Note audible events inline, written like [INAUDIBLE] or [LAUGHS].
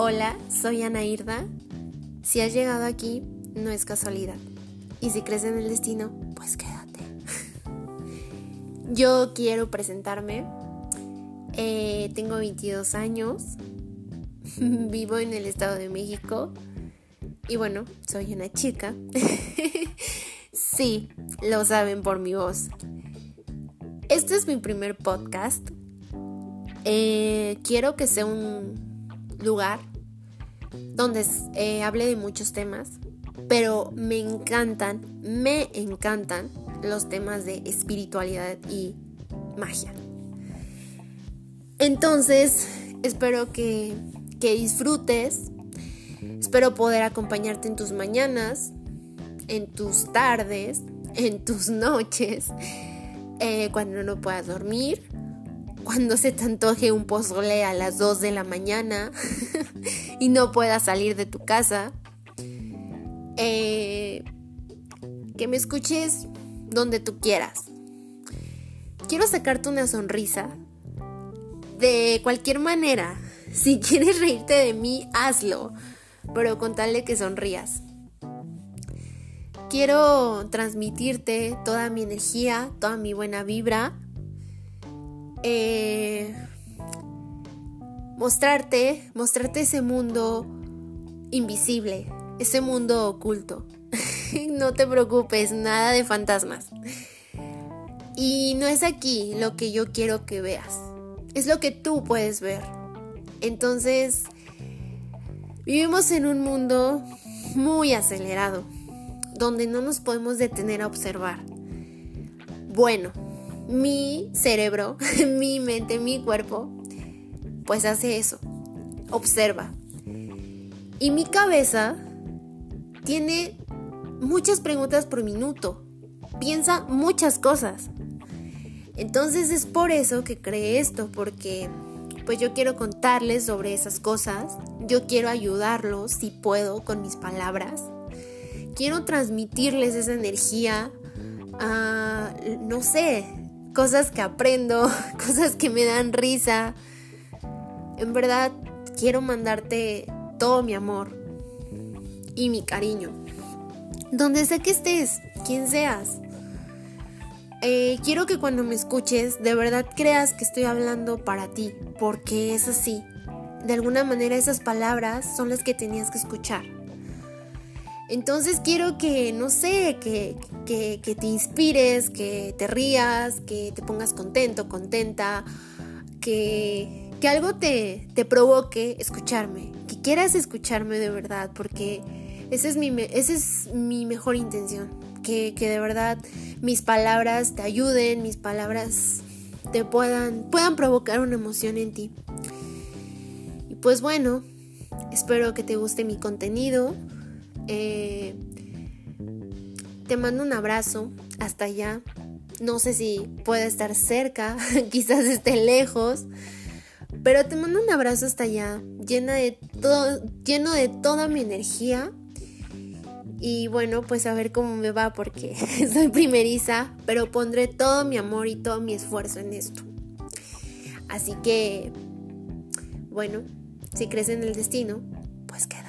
Hola, soy Ana Irda. Si has llegado aquí, no es casualidad. Y si crees en el destino, pues quédate. Yo quiero presentarme. Eh, tengo 22 años. [LAUGHS] Vivo en el Estado de México. Y bueno, soy una chica. [LAUGHS] sí, lo saben por mi voz. Este es mi primer podcast. Eh, quiero que sea un lugar donde eh, hable de muchos temas, pero me encantan, me encantan los temas de espiritualidad y magia. Entonces, espero que, que disfrutes, espero poder acompañarte en tus mañanas, en tus tardes, [LAUGHS] en tus noches, eh, cuando no puedas dormir cuando se te antoje un pozole a las 2 de la mañana [LAUGHS] y no puedas salir de tu casa. Eh, que me escuches donde tú quieras. Quiero sacarte una sonrisa. De cualquier manera. [LAUGHS] Si quieres reírte de mí, hazlo. Pero con tal de que sonrías. Quiero transmitirte toda mi energía, toda mi buena vibra eh, mostrarte, mostrarte ese mundo invisible, ese mundo oculto. [LAUGHS] no te preocupes, nada de fantasmas. Y no es aquí lo que yo quiero que veas, es lo que tú puedes ver. Entonces, vivimos en un mundo muy acelerado, donde no nos podemos detener a observar. Bueno, mi cerebro, [LAUGHS] mi mente, mi cuerpo, pues hace eso, observa. Y mi cabeza tiene muchas preguntas por minuto, piensa muchas cosas. Entonces es por eso que creé esto, porque pues yo quiero contarles sobre esas cosas, yo quiero ayudarlos si puedo con mis palabras, quiero transmitirles esa energía, a, no sé, cosas que aprendo, [LAUGHS] cosas que me dan risa. En verdad, quiero mandarte todo mi amor y mi cariño. Donde sea que estés, quien seas. Eh, quiero que cuando me escuches, de verdad creas que estoy hablando para ti, porque es así. De alguna manera esas palabras son las que tenías que escuchar. Entonces quiero que, no sé, que, te inspires, que te rías, que te pongas contento, contenta, que, algo te, provoque escucharme, que quieras escucharme de verdad, porque esa es mi, es mi mejor intención, que, que de verdad mis palabras te ayuden, mis palabras te puedan, puedan provocar una emoción en ti. Y pues bueno, espero que te guste mi contenido. Eh, te mando un abrazo hasta allá. No sé si puede estar cerca, [LAUGHS] quizás esté lejos, pero te mando un abrazo hasta allá, llena de todo, lleno de toda mi energía. Y bueno, pues a ver cómo me va porque [LAUGHS] soy primeriza, pero pondré todo mi amor y todo mi esfuerzo en esto. Así que, bueno, si crees en el destino, pues queda.